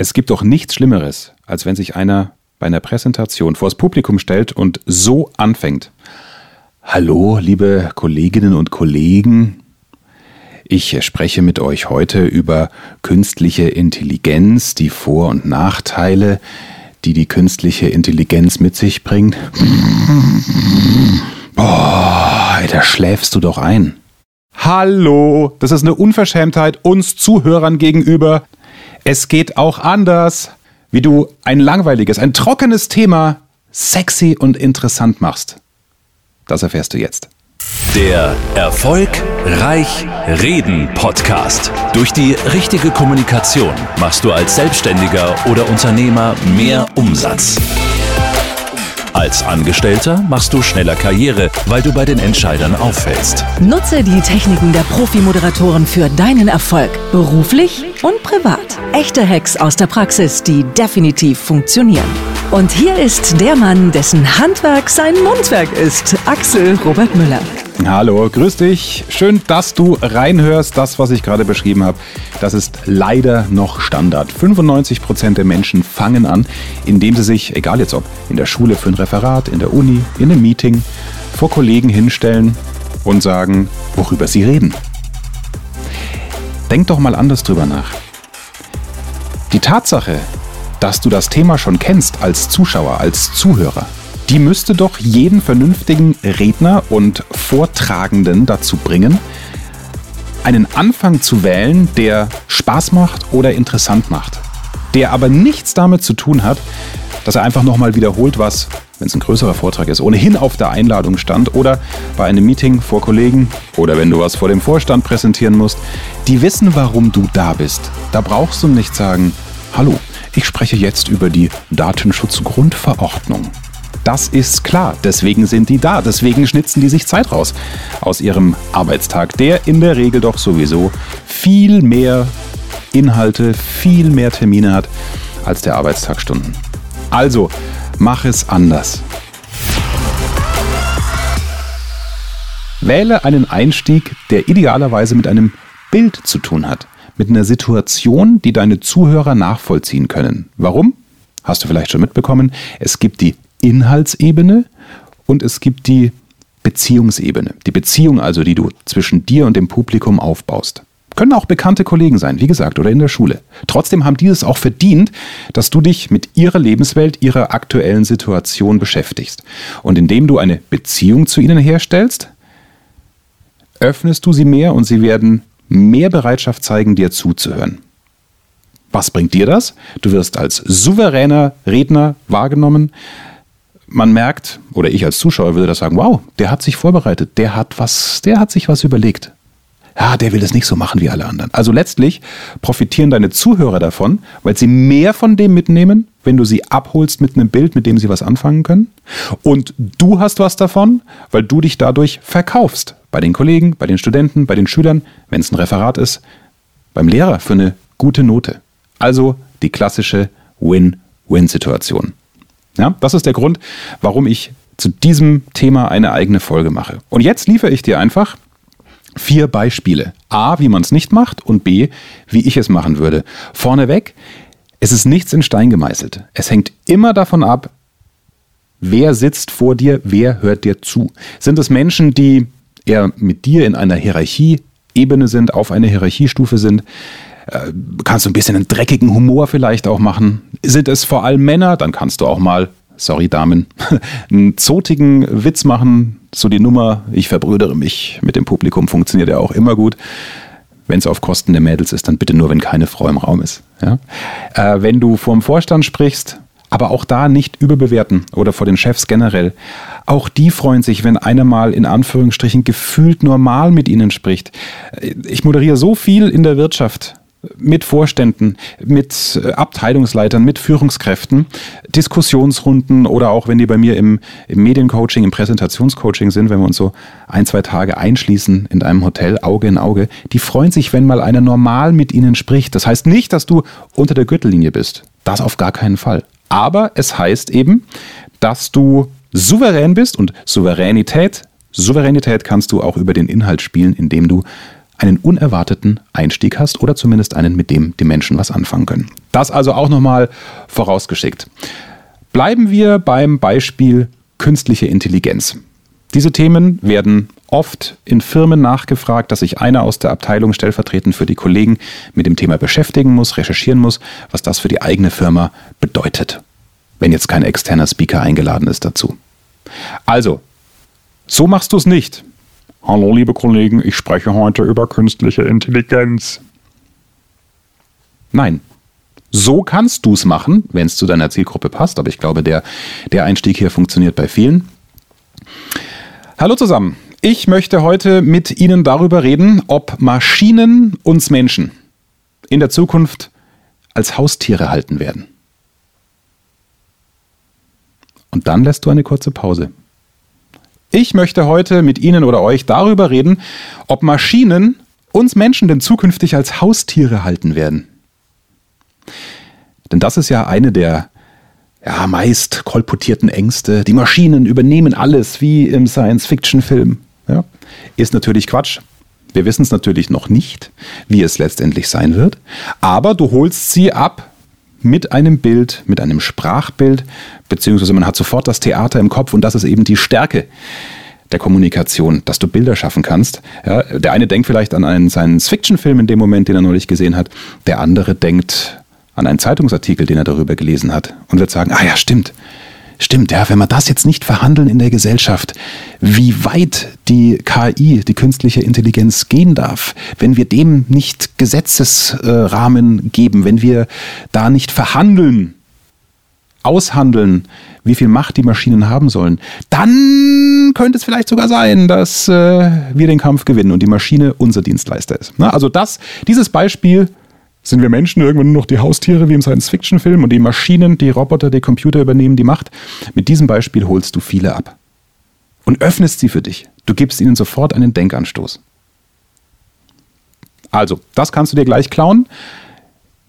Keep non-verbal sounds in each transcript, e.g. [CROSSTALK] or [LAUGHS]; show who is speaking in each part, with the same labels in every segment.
Speaker 1: Es gibt doch nichts Schlimmeres, als wenn sich einer bei einer Präsentation vors Publikum stellt und so anfängt. Hallo, liebe Kolleginnen und Kollegen. Ich spreche mit euch heute über künstliche Intelligenz, die Vor- und Nachteile, die die künstliche Intelligenz mit sich bringt. Boah, da schläfst du doch ein. Hallo, das ist eine Unverschämtheit uns Zuhörern gegenüber. Es geht auch anders, wie du ein langweiliges, ein trockenes Thema sexy und interessant machst. Das erfährst du jetzt.
Speaker 2: Der Erfolg Reich Reden Podcast. Durch die richtige Kommunikation machst du als Selbstständiger oder Unternehmer mehr Umsatz. Als Angestellter machst du schneller Karriere, weil du bei den Entscheidern auffällst.
Speaker 3: Nutze die Techniken der Profi-Moderatoren für deinen Erfolg, beruflich und privat. Echte Hacks aus der Praxis, die definitiv funktionieren. Und hier ist der Mann, dessen Handwerk sein Mundwerk ist, Axel Robert Müller.
Speaker 1: Hallo, grüß dich. Schön, dass du reinhörst. Das, was ich gerade beschrieben habe, das ist leider noch Standard. 95% der Menschen fangen an, indem sie sich, egal jetzt ob in der Schule für ein Referat, in der Uni, in einem Meeting, vor Kollegen hinstellen und sagen, worüber sie reden. Denk doch mal anders drüber nach. Die Tatsache, dass du das Thema schon kennst als Zuschauer, als Zuhörer, die müsste doch jeden vernünftigen Redner und Vortragenden dazu bringen, einen Anfang zu wählen, der Spaß macht oder interessant macht. Der aber nichts damit zu tun hat, dass er einfach nochmal wiederholt, was, wenn es ein größerer Vortrag ist, ohnehin auf der Einladung stand oder bei einem Meeting vor Kollegen oder wenn du was vor dem Vorstand präsentieren musst. Die wissen, warum du da bist. Da brauchst du nicht sagen, hallo, ich spreche jetzt über die Datenschutzgrundverordnung. Das ist klar, deswegen sind die da, deswegen schnitzen die sich Zeit raus aus ihrem Arbeitstag, der in der Regel doch sowieso viel mehr Inhalte, viel mehr Termine hat als der Arbeitstagstunden. Also, mach es anders. Wähle einen Einstieg, der idealerweise mit einem Bild zu tun hat, mit einer Situation, die deine Zuhörer nachvollziehen können. Warum? Hast du vielleicht schon mitbekommen. Es gibt die Inhaltsebene und es gibt die Beziehungsebene. Die Beziehung also, die du zwischen dir und dem Publikum aufbaust. Können auch bekannte Kollegen sein, wie gesagt, oder in der Schule. Trotzdem haben die es auch verdient, dass du dich mit ihrer Lebenswelt, ihrer aktuellen Situation beschäftigst. Und indem du eine Beziehung zu ihnen herstellst, öffnest du sie mehr und sie werden mehr Bereitschaft zeigen, dir zuzuhören. Was bringt dir das? Du wirst als souveräner Redner wahrgenommen, man merkt, oder ich als Zuschauer würde das sagen, wow, der hat sich vorbereitet, der hat was, der hat sich was überlegt. Ja, der will es nicht so machen wie alle anderen. Also letztlich profitieren deine Zuhörer davon, weil sie mehr von dem mitnehmen, wenn du sie abholst mit einem Bild, mit dem sie was anfangen können. Und du hast was davon, weil du dich dadurch verkaufst. Bei den Kollegen, bei den Studenten, bei den Schülern, wenn es ein Referat ist, beim Lehrer für eine gute Note. Also die klassische Win-Win-Situation. Ja, das ist der Grund, warum ich zu diesem Thema eine eigene Folge mache. Und jetzt liefere ich dir einfach vier Beispiele. A, wie man es nicht macht und B, wie ich es machen würde. Vorneweg, es ist nichts in Stein gemeißelt. Es hängt immer davon ab, wer sitzt vor dir, wer hört dir zu. Sind es Menschen, die eher mit dir in einer Hierarchieebene sind, auf einer Hierarchiestufe sind? Äh, kannst du ein bisschen einen dreckigen Humor vielleicht auch machen. Sind es vor allem Männer, dann kannst du auch mal, sorry Damen, [LAUGHS] einen zotigen Witz machen. So die Nummer, ich verbrüdere mich mit dem Publikum, funktioniert ja auch immer gut. Wenn es auf Kosten der Mädels ist, dann bitte nur, wenn keine Frau im Raum ist. Ja? Äh, wenn du vor dem Vorstand sprichst, aber auch da nicht überbewerten oder vor den Chefs generell. Auch die freuen sich, wenn einer mal in Anführungsstrichen gefühlt normal mit ihnen spricht. Ich moderiere so viel in der Wirtschaft mit Vorständen, mit äh, Abteilungsleitern, mit Führungskräften, Diskussionsrunden oder auch wenn die bei mir im, im Mediencoaching, im Präsentationscoaching sind, wenn wir uns so ein, zwei Tage einschließen in einem Hotel, Auge in Auge, die freuen sich, wenn mal einer normal mit ihnen spricht. Das heißt nicht, dass du unter der Gürtellinie bist. Das auf gar keinen Fall. Aber es heißt eben, dass du souverän bist und Souveränität, Souveränität kannst du auch über den Inhalt spielen, indem du einen unerwarteten Einstieg hast oder zumindest einen, mit dem die Menschen was anfangen können. Das also auch nochmal vorausgeschickt. Bleiben wir beim Beispiel künstliche Intelligenz. Diese Themen werden oft in Firmen nachgefragt, dass sich einer aus der Abteilung stellvertretend für die Kollegen mit dem Thema beschäftigen muss, recherchieren muss, was das für die eigene Firma bedeutet, wenn jetzt kein externer Speaker eingeladen ist dazu. Also, so machst du es nicht. Hallo liebe Kollegen, ich spreche heute über künstliche Intelligenz. Nein. So kannst du es machen, wenn es zu deiner Zielgruppe passt, aber ich glaube, der, der Einstieg hier funktioniert bei vielen. Hallo zusammen. Ich möchte heute mit Ihnen darüber reden, ob Maschinen uns Menschen in der Zukunft als Haustiere halten werden. Und dann lässt du eine kurze Pause. Ich möchte heute mit Ihnen oder euch darüber reden, ob Maschinen uns Menschen denn zukünftig als Haustiere halten werden. Denn das ist ja eine der ja, meist kolportierten Ängste. Die Maschinen übernehmen alles, wie im Science-Fiction-Film. Ja, ist natürlich Quatsch. Wir wissen es natürlich noch nicht, wie es letztendlich sein wird. Aber du holst sie ab mit einem Bild, mit einem Sprachbild, beziehungsweise man hat sofort das Theater im Kopf und das ist eben die Stärke der Kommunikation, dass du Bilder schaffen kannst. Ja, der eine denkt vielleicht an einen Science-Fiction-Film in dem Moment, den er neulich gesehen hat. Der andere denkt an einen Zeitungsartikel, den er darüber gelesen hat und wird sagen, ah ja, stimmt. Stimmt, ja, wenn wir das jetzt nicht verhandeln in der Gesellschaft, wie weit die KI, die künstliche Intelligenz gehen darf, wenn wir dem nicht Gesetzesrahmen geben, wenn wir da nicht verhandeln, aushandeln, wie viel Macht die Maschinen haben sollen, dann könnte es vielleicht sogar sein, dass äh, wir den Kampf gewinnen und die Maschine unser Dienstleister ist. Also das, dieses Beispiel sind wir Menschen irgendwann nur noch die Haustiere wie im Science-Fiction-Film und die Maschinen, die Roboter, die Computer übernehmen die Macht? Mit diesem Beispiel holst du viele ab und öffnest sie für dich. Du gibst ihnen sofort einen Denkanstoß. Also, das kannst du dir gleich klauen.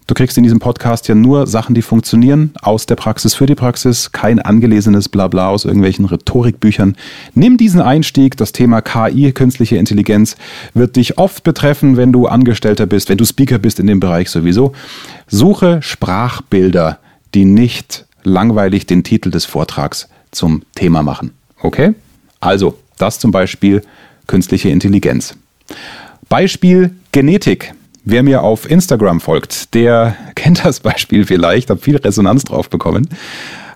Speaker 1: Du kriegst in diesem Podcast ja nur Sachen, die funktionieren, aus der Praxis für die Praxis, kein angelesenes Blabla aus irgendwelchen Rhetorikbüchern. Nimm diesen Einstieg, das Thema KI, künstliche Intelligenz, wird dich oft betreffen, wenn du Angestellter bist, wenn du Speaker bist in dem Bereich sowieso. Suche Sprachbilder, die nicht langweilig den Titel des Vortrags zum Thema machen. Okay? Also, das zum Beispiel künstliche Intelligenz. Beispiel Genetik. Wer mir auf Instagram folgt, der [LAUGHS] kennt das Beispiel vielleicht, habe viel Resonanz drauf bekommen.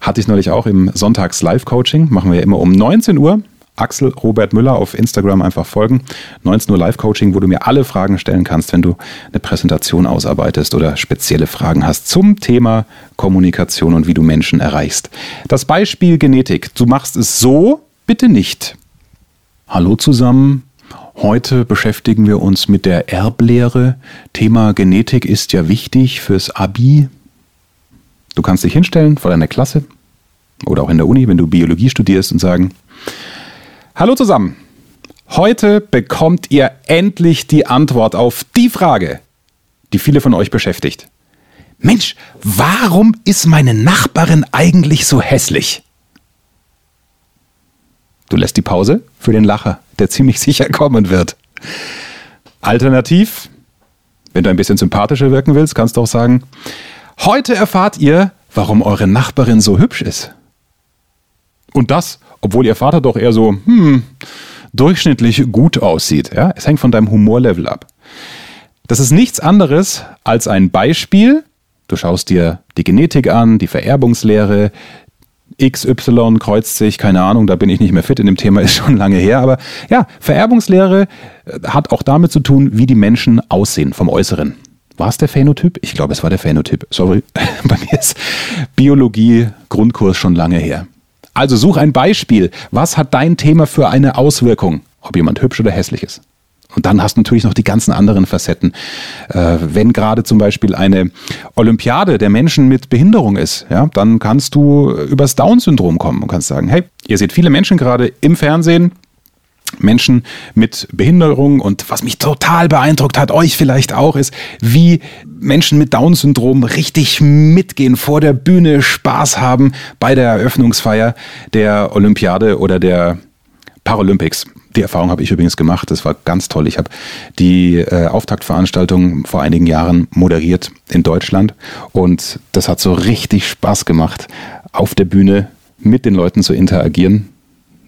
Speaker 1: Hatte ich neulich auch im Sonntags-Live-Coaching, machen wir immer um 19 Uhr. Axel Robert Müller auf Instagram einfach folgen. 19 Uhr Live-Coaching, wo du mir alle Fragen stellen kannst, wenn du eine Präsentation ausarbeitest oder spezielle Fragen hast zum Thema Kommunikation und wie du Menschen erreichst. Das Beispiel Genetik. Du machst es so, bitte nicht. Hallo zusammen, Heute beschäftigen wir uns mit der Erblehre. Thema Genetik ist ja wichtig fürs Abi. Du kannst dich hinstellen vor deiner Klasse oder auch in der Uni, wenn du Biologie studierst und sagen, Hallo zusammen. Heute bekommt ihr endlich die Antwort auf die Frage, die viele von euch beschäftigt. Mensch, warum ist meine Nachbarin eigentlich so hässlich? Du lässt die Pause für den Lacher, der ziemlich sicher kommen wird. Alternativ, wenn du ein bisschen sympathischer wirken willst, kannst du auch sagen, heute erfahrt ihr, warum eure Nachbarin so hübsch ist. Und das, obwohl ihr Vater doch eher so, hm, durchschnittlich gut aussieht. Ja? Es hängt von deinem Humorlevel ab. Das ist nichts anderes als ein Beispiel. Du schaust dir die Genetik an, die Vererbungslehre, XY kreuzt sich, keine Ahnung, da bin ich nicht mehr fit in dem Thema, [LAUGHS] ist schon lange her. Aber ja, Vererbungslehre äh, hat auch damit zu tun, wie die Menschen aussehen vom Äußeren. War es der Phänotyp? Ich glaube, es war der Phänotyp. Sorry, [LAUGHS] bei mir ist Biologie Grundkurs schon lange her. Also such ein Beispiel. Was hat dein Thema für eine Auswirkung, ob jemand hübsch oder hässlich ist? Und dann hast du natürlich noch die ganzen anderen Facetten. Äh, wenn gerade zum Beispiel eine Olympiade der Menschen mit Behinderung ist, ja, dann kannst du übers Down-Syndrom kommen und kannst sagen, hey, ihr seht viele Menschen gerade im Fernsehen, Menschen mit Behinderung und was mich total beeindruckt hat, euch vielleicht auch, ist, wie Menschen mit Down-Syndrom richtig mitgehen, vor der Bühne Spaß haben bei der Eröffnungsfeier der Olympiade oder der Paralympics Die Erfahrung habe ich übrigens gemacht. Das war ganz toll. Ich habe die äh, Auftaktveranstaltung vor einigen Jahren moderiert in Deutschland und das hat so richtig Spaß gemacht, auf der Bühne mit den Leuten zu interagieren.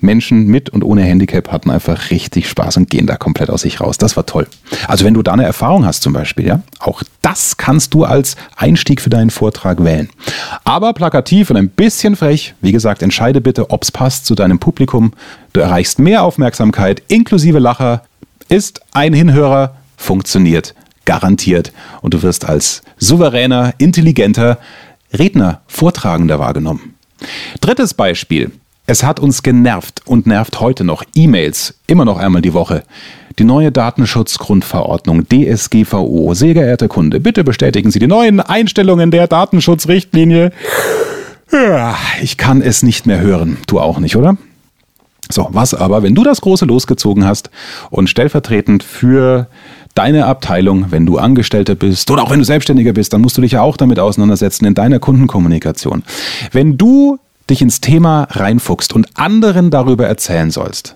Speaker 1: Menschen mit und ohne Handicap hatten einfach richtig Spaß und gehen da komplett aus sich raus. Das war toll. Also wenn du da eine Erfahrung hast zum Beispiel, ja, auch das kannst du als Einstieg für deinen Vortrag wählen. Aber plakativ und ein bisschen frech, wie gesagt, entscheide bitte, ob es passt zu deinem Publikum. Du erreichst mehr Aufmerksamkeit, inklusive Lacher, ist ein Hinhörer, funktioniert, garantiert. Und du wirst als souveräner, intelligenter Redner, Vortragender wahrgenommen. Drittes Beispiel. Es hat uns genervt und nervt heute noch E-Mails, immer noch einmal die Woche. Die neue Datenschutzgrundverordnung DSGVO. Sehr geehrter Kunde, bitte bestätigen Sie die neuen Einstellungen der Datenschutzrichtlinie. Ich kann es nicht mehr hören. Du auch nicht, oder? So, was aber, wenn du das Große losgezogen hast und stellvertretend für deine Abteilung, wenn du Angestellter bist oder auch wenn du Selbstständiger bist, dann musst du dich ja auch damit auseinandersetzen in deiner Kundenkommunikation. Wenn du dich ins Thema reinfuchst und anderen darüber erzählen sollst,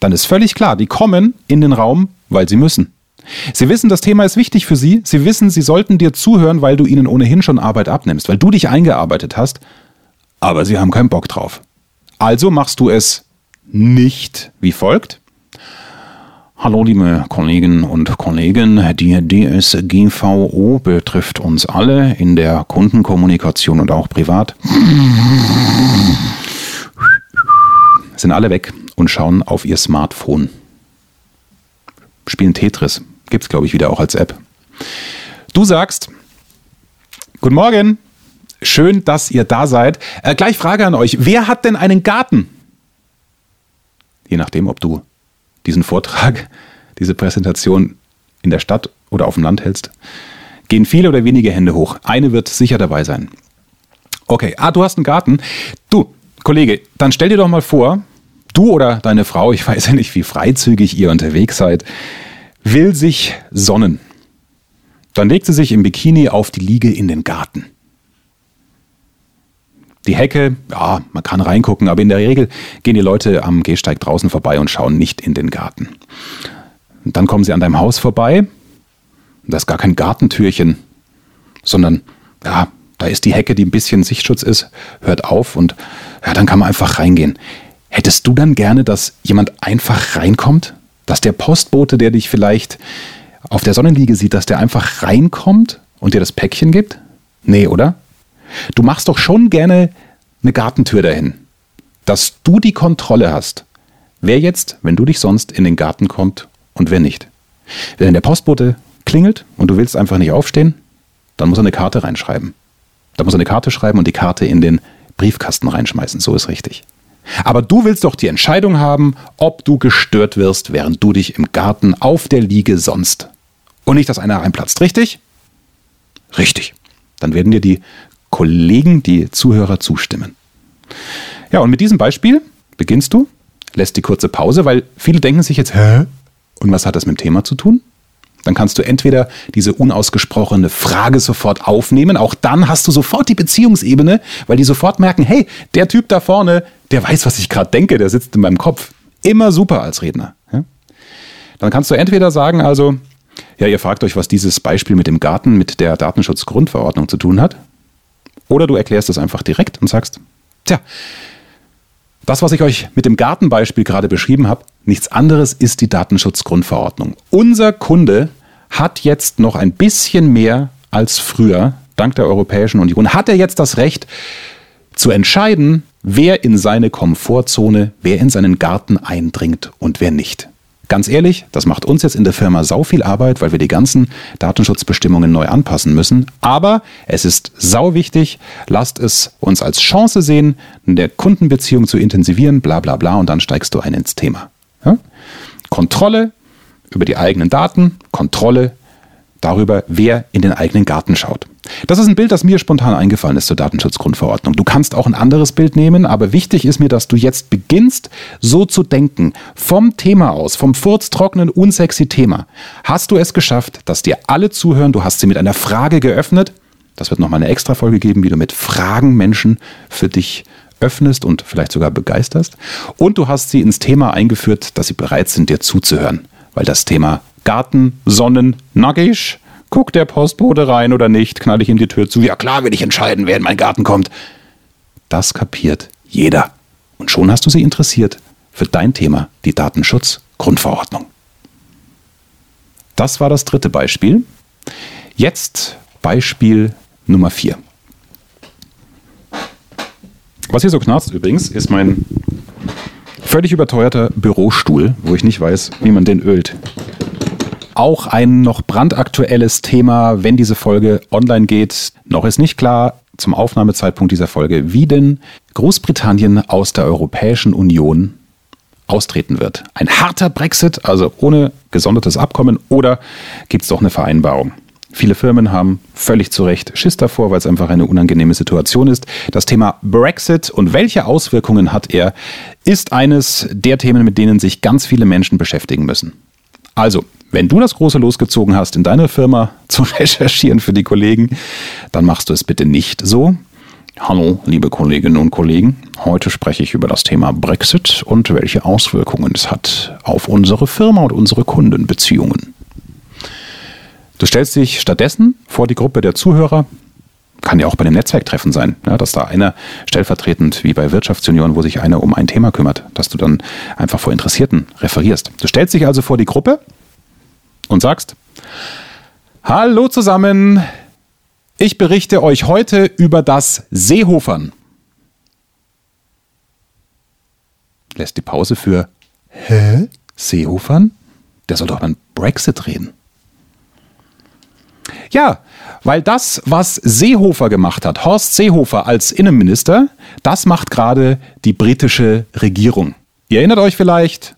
Speaker 1: dann ist völlig klar, die kommen in den Raum, weil sie müssen. Sie wissen, das Thema ist wichtig für sie. Sie wissen, sie sollten dir zuhören, weil du ihnen ohnehin schon Arbeit abnimmst, weil du dich eingearbeitet hast. Aber sie haben keinen Bock drauf. Also machst du es nicht wie folgt. Hallo liebe Kolleginnen und Kollegen, die DSGVO betrifft uns alle in der Kundenkommunikation und auch privat. Sind alle weg und schauen auf ihr Smartphone. Spielen Tetris. Gibt's glaube ich wieder auch als App. Du sagst, Guten Morgen. Schön, dass ihr da seid. Äh, gleich Frage an euch. Wer hat denn einen Garten? Je nachdem, ob du diesen Vortrag, diese Präsentation in der Stadt oder auf dem Land hältst, gehen viele oder wenige Hände hoch. Eine wird sicher dabei sein. Okay, ah, du hast einen Garten. Du, Kollege, dann stell dir doch mal vor, du oder deine Frau, ich [LAUGHS] weiß ja nicht, wie freizügig ihr unterwegs seid, will sich sonnen. Dann legt sie sich im Bikini auf die Liege in den Garten. Die Hecke, ja, man kann reingucken, aber in der Regel gehen die Leute am Gehsteig draußen vorbei und schauen nicht in den Garten. Und dann kommen sie an deinem Haus vorbei. Da ist gar kein Gartentürchen, sondern ja, da ist die Hecke, die ein bisschen Sichtschutz ist, hört auf und ja, dann kann man einfach reingehen. Hättest du dann gerne, dass jemand einfach reinkommt? Dass der Postbote, der dich vielleicht auf der Sonnenliege sieht, dass der einfach reinkommt und dir das Päckchen gibt? Nee, oder? Du machst doch schon gerne eine Gartentür dahin, dass du die Kontrolle hast. Wer jetzt, wenn du dich sonst in den Garten kommt und wer nicht. Wenn der Postbote klingelt und du willst einfach nicht aufstehen, dann muss er eine Karte reinschreiben. Da muss er eine Karte schreiben und die Karte in den Briefkasten reinschmeißen. So ist richtig. Aber du willst doch die Entscheidung haben, ob du gestört wirst, während du dich im Garten auf der Liege sonst. Und nicht, dass einer reinplatzt, richtig? Richtig. Dann werden dir die Kollegen, die Zuhörer zustimmen. Ja, und mit diesem Beispiel beginnst du, lässt die kurze Pause, weil viele denken sich jetzt, hä? Und was hat das mit dem Thema zu tun? Dann kannst du entweder diese unausgesprochene Frage sofort aufnehmen, auch dann hast du sofort die Beziehungsebene, weil die sofort merken, hey, der Typ da vorne, der weiß, was ich gerade denke, der sitzt in meinem Kopf. Immer super als Redner. Ja? Dann kannst du entweder sagen, also, ja, ihr fragt euch, was dieses Beispiel mit dem Garten, mit der Datenschutzgrundverordnung zu tun hat. Oder du erklärst es einfach direkt und sagst, tja, das, was ich euch mit dem Gartenbeispiel gerade beschrieben habe, nichts anderes ist die Datenschutzgrundverordnung. Unser Kunde hat jetzt noch ein bisschen mehr als früher, dank der Europäischen Union, hat er jetzt das Recht zu entscheiden, wer in seine Komfortzone, wer in seinen Garten eindringt und wer nicht. Ganz ehrlich, das macht uns jetzt in der Firma sau viel Arbeit, weil wir die ganzen Datenschutzbestimmungen neu anpassen müssen. Aber es ist sau wichtig. Lasst es uns als Chance sehen, eine Kundenbeziehung zu intensivieren, bla bla bla, und dann steigst du ein ins Thema. Ja? Kontrolle über die eigenen Daten, Kontrolle darüber, wer in den eigenen Garten schaut. Das ist ein Bild, das mir spontan eingefallen ist zur Datenschutzgrundverordnung. Du kannst auch ein anderes Bild nehmen, aber wichtig ist mir, dass du jetzt beginnst, so zu denken. Vom Thema aus, vom furztrockenen, unsexy Thema. Hast du es geschafft, dass dir alle zuhören? Du hast sie mit einer Frage geöffnet. Das wird nochmal eine extra Folge geben, wie du mit Fragen Menschen für dich öffnest und vielleicht sogar begeisterst. Und du hast sie ins Thema eingeführt, dass sie bereit sind, dir zuzuhören. Weil das Thema Garten, Sonnen, guckt der Postbote rein oder nicht, knall ich ihm die Tür zu. Ja klar will ich entscheiden, wer in meinen Garten kommt. Das kapiert jeder. Und schon hast du sie interessiert für dein Thema, die Datenschutzgrundverordnung. Das war das dritte Beispiel. Jetzt Beispiel Nummer vier. Was hier so knarzt übrigens, ist mein völlig überteuerter Bürostuhl, wo ich nicht weiß, wie man den ölt. Auch ein noch brandaktuelles Thema, wenn diese Folge online geht. Noch ist nicht klar zum Aufnahmezeitpunkt dieser Folge, wie denn Großbritannien aus der Europäischen Union austreten wird. Ein harter Brexit, also ohne gesondertes Abkommen, oder gibt es doch eine Vereinbarung? Viele Firmen haben völlig zu Recht Schiss davor, weil es einfach eine unangenehme Situation ist. Das Thema Brexit und welche Auswirkungen hat er, ist eines der Themen, mit denen sich ganz viele Menschen beschäftigen müssen. Also, wenn du das große losgezogen hast, in deiner Firma [LAUGHS] zu recherchieren für die Kollegen, dann machst du es bitte nicht so. Hallo, liebe Kolleginnen und Kollegen. Heute spreche ich über das Thema Brexit und welche Auswirkungen es hat auf unsere Firma und unsere Kundenbeziehungen. Du stellst dich stattdessen vor die Gruppe der Zuhörer, kann ja auch bei dem Netzwerktreffen sein, ja, dass da einer stellvertretend wie bei Wirtschaftsunion, wo sich einer um ein Thema kümmert, dass du dann einfach vor Interessierten referierst. Du stellst dich also vor die Gruppe und sagst, Hallo zusammen, ich berichte euch heute über das Seehofern. Lässt die Pause für Hä? Seehofern? Der soll doch beim Brexit reden. Ja, weil das, was Seehofer gemacht hat, Horst Seehofer als Innenminister, das macht gerade die britische Regierung. Ihr erinnert euch vielleicht,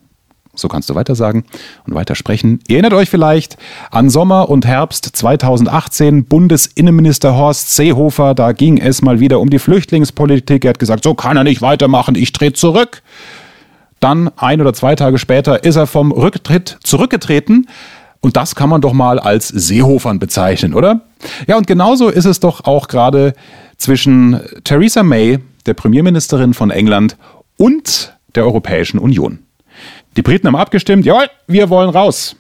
Speaker 1: so kannst du weiter sagen und weiter sprechen. Ihr erinnert euch vielleicht an Sommer und Herbst 2018, Bundesinnenminister Horst Seehofer, da ging es mal wieder um die Flüchtlingspolitik. Er hat gesagt, so kann er nicht weitermachen, ich trete zurück. Dann ein oder zwei Tage später ist er vom Rücktritt zurückgetreten, und das kann man doch mal als Seehofern bezeichnen, oder? Ja, und genauso ist es doch auch gerade zwischen Theresa May, der Premierministerin von England, und der Europäischen Union. Die Briten haben abgestimmt, jawohl, wir wollen raus.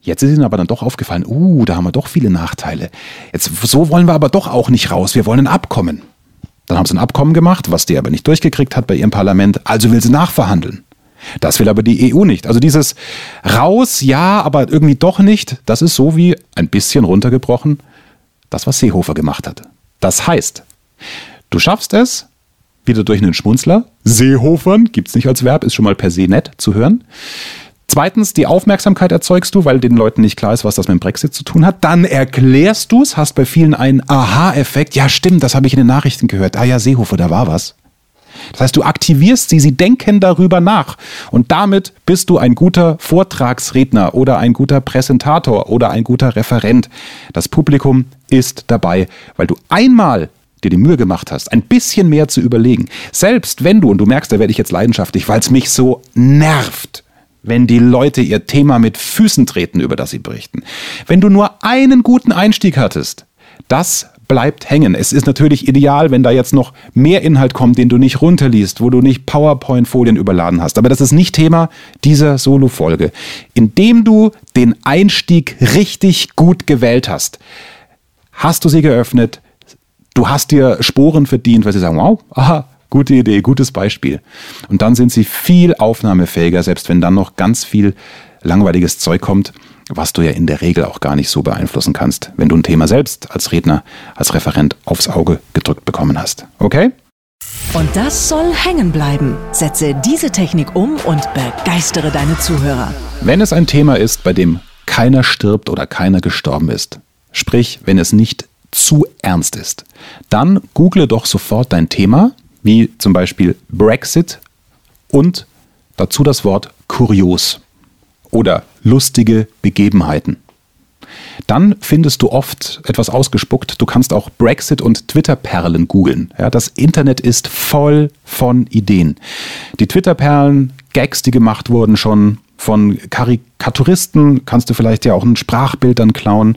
Speaker 1: Jetzt ist ihnen aber dann doch aufgefallen, uh, da haben wir doch viele Nachteile. Jetzt, so wollen wir aber doch auch nicht raus, wir wollen ein Abkommen. Dann haben sie ein Abkommen gemacht, was die aber nicht durchgekriegt hat bei ihrem Parlament, also will sie nachverhandeln. Das will aber die EU nicht. Also dieses raus, ja, aber irgendwie doch nicht, das ist so wie ein bisschen runtergebrochen, das, was Seehofer gemacht hat. Das heißt, du schaffst es, wieder durch einen Schmunzler, Seehofern, gibt es nicht als Verb, ist schon mal per se nett zu hören. Zweitens, die Aufmerksamkeit erzeugst du, weil den Leuten nicht klar ist, was das mit dem Brexit zu tun hat. Dann erklärst du es, hast bei vielen einen Aha-Effekt. Ja, stimmt, das habe ich in den Nachrichten gehört. Ah ja, Seehofer, da war was. Das heißt, du aktivierst sie, sie denken darüber nach. Und damit bist du ein guter Vortragsredner oder ein guter Präsentator oder ein guter Referent. Das Publikum ist dabei, weil du einmal dir die Mühe gemacht hast, ein bisschen mehr zu überlegen. Selbst wenn du, und du merkst, da werde ich jetzt leidenschaftlich, weil es mich so nervt, wenn die Leute ihr Thema mit Füßen treten, über das sie berichten. Wenn du nur einen guten Einstieg hattest, das bleibt hängen. Es ist natürlich ideal, wenn da jetzt noch mehr Inhalt kommt, den du nicht runterliest, wo du nicht PowerPoint-Folien überladen hast. Aber das ist nicht Thema dieser Solo-Folge. Indem du den Einstieg richtig gut gewählt hast, hast du sie geöffnet, du hast dir Sporen verdient, weil sie sagen, wow, aha, gute Idee, gutes Beispiel. Und dann sind sie viel aufnahmefähiger, selbst wenn dann noch ganz viel langweiliges Zeug kommt was du ja in der Regel auch gar nicht so beeinflussen kannst, wenn du ein Thema selbst als Redner, als Referent aufs Auge gedrückt bekommen hast. Okay?
Speaker 3: Und das soll hängen bleiben. Setze diese Technik um und begeistere deine Zuhörer.
Speaker 1: Wenn es ein Thema ist, bei dem keiner stirbt oder keiner gestorben ist, sprich, wenn es nicht zu ernst ist, dann google doch sofort dein Thema, wie zum Beispiel Brexit und dazu das Wort kurios oder lustige Begebenheiten. Dann findest du oft etwas ausgespuckt. Du kannst auch Brexit und Twitter-Perlen googeln. Ja, das Internet ist voll von Ideen. Die Twitter-Perlen, Gags, die gemacht wurden schon von Karikaturisten, kannst du vielleicht ja auch ein Sprachbild dann klauen.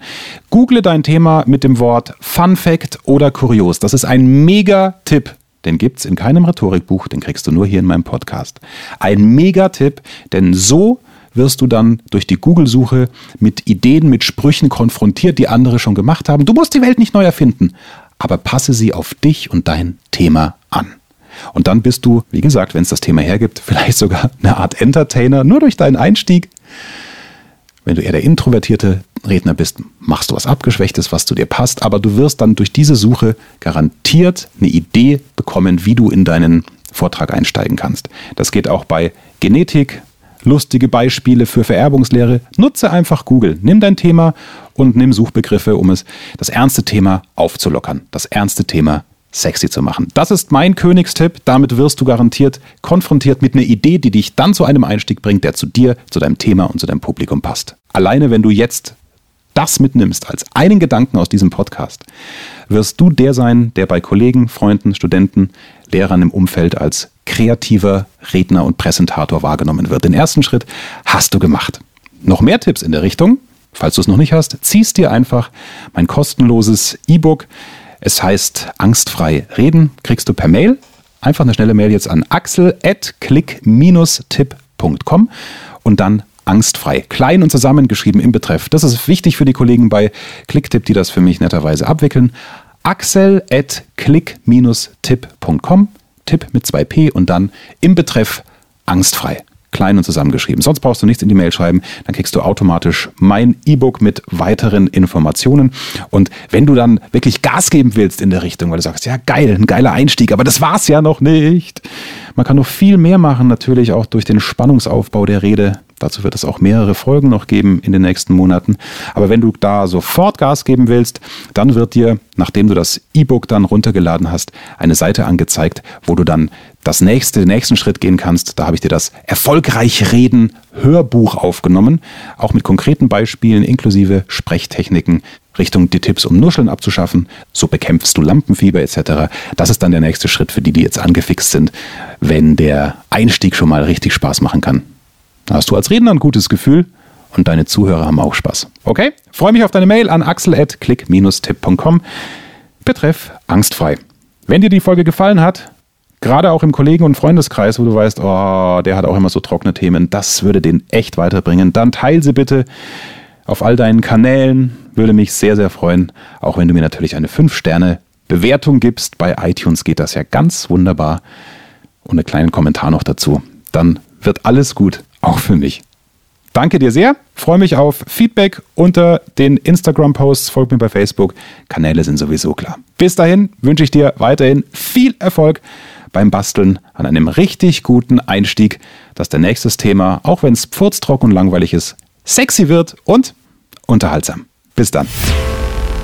Speaker 1: Google dein Thema mit dem Wort Fun Fact oder Kurios. Das ist ein mega Tipp den gibt's in keinem Rhetorikbuch, den kriegst du nur hier in meinem Podcast. Ein Megatipp, denn so wirst du dann durch die Google-Suche mit Ideen, mit Sprüchen konfrontiert, die andere schon gemacht haben. Du musst die Welt nicht neu erfinden, aber passe sie auf dich und dein Thema an. Und dann bist du, wie gesagt, wenn es das Thema hergibt, [LAUGHS] vielleicht sogar eine Art Entertainer, nur durch deinen Einstieg. Wenn du eher der introvertierte Redner bist, machst du was Abgeschwächtes, was zu dir passt, aber du wirst dann durch diese Suche garantiert eine Idee bekommen, wie du in deinen Vortrag einsteigen kannst. Das geht auch bei Genetik, lustige Beispiele für Vererbungslehre. Nutze einfach Google. Nimm dein Thema und nimm Suchbegriffe, um es das ernste Thema aufzulockern, das ernste Thema sexy zu machen. Das ist mein Königstipp. Damit wirst du garantiert konfrontiert mit einer Idee, die dich dann zu einem Einstieg bringt, der zu dir, zu deinem Thema und zu deinem Publikum passt. Alleine wenn du jetzt das mitnimmst als einen Gedanken aus diesem Podcast, wirst du der sein, der bei Kollegen, Freunden, Studenten, Lehrern im Umfeld als kreativer Redner und Präsentator wahrgenommen wird. Den ersten Schritt hast du gemacht. Noch mehr Tipps in der Richtung, falls du es noch nicht hast, ziehst dir einfach mein kostenloses E-Book es heißt angstfrei reden, kriegst du per Mail. Einfach eine schnelle Mail jetzt an axel.click-tipp.com und dann angstfrei. Klein und zusammengeschrieben im Betreff. Das ist wichtig für die Kollegen bei Clicktip, die das für mich netterweise abwickeln. axel.click-tipp.com, Tipp mit zwei P und dann im Betreff angstfrei klein und zusammengeschrieben. Sonst brauchst du nichts in die Mail schreiben, dann kriegst du automatisch mein E-Book mit weiteren Informationen. Und wenn du dann wirklich Gas geben willst in der Richtung, weil du sagst, ja geil, ein geiler Einstieg, aber das war's ja noch nicht. Man kann noch viel mehr machen, natürlich auch durch den Spannungsaufbau der Rede. Dazu wird es auch mehrere Folgen noch geben in den nächsten Monaten. Aber wenn du da sofort Gas geben willst, dann wird dir, nachdem du das E-Book dann runtergeladen hast, eine Seite angezeigt, wo du dann das nächste, den nächsten Schritt gehen kannst. Da habe ich dir das Erfolgreich Reden Hörbuch aufgenommen, auch mit konkreten Beispielen inklusive Sprechtechniken Richtung die Tipps, um Nuscheln abzuschaffen. So bekämpfst du Lampenfieber etc. Das ist dann der nächste Schritt für die, die jetzt angefixt sind, wenn der Einstieg schon mal richtig Spaß machen kann. Hast du als Redner ein gutes Gefühl und deine Zuhörer haben auch Spaß. Okay? Freue mich auf deine Mail an axel.click-tipp.com. Betreff angstfrei. Wenn dir die Folge gefallen hat, gerade auch im Kollegen- und Freundeskreis, wo du weißt, oh, der hat auch immer so trockene Themen, das würde den echt weiterbringen, dann teile sie bitte auf all deinen Kanälen. Würde mich sehr, sehr freuen. Auch wenn du mir natürlich eine 5-Sterne-Bewertung gibst. Bei iTunes geht das ja ganz wunderbar. Und einen kleinen Kommentar noch dazu. Dann wird alles gut, auch für mich. Danke dir sehr. Freue mich auf Feedback unter den Instagram-Posts. Folgt mir bei Facebook. Kanäle sind sowieso klar. Bis dahin wünsche ich dir weiterhin viel Erfolg beim Basteln an einem richtig guten Einstieg, dass der nächste Thema, auch wenn es pfurztrocken und langweilig ist, sexy wird und unterhaltsam. Bis dann.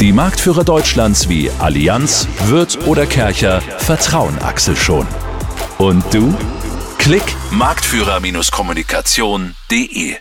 Speaker 2: die Marktführer Deutschlands wie Allianz, Wirth oder Kercher vertrauen Axel schon. Und du? Klick marktführer-kommunikation.de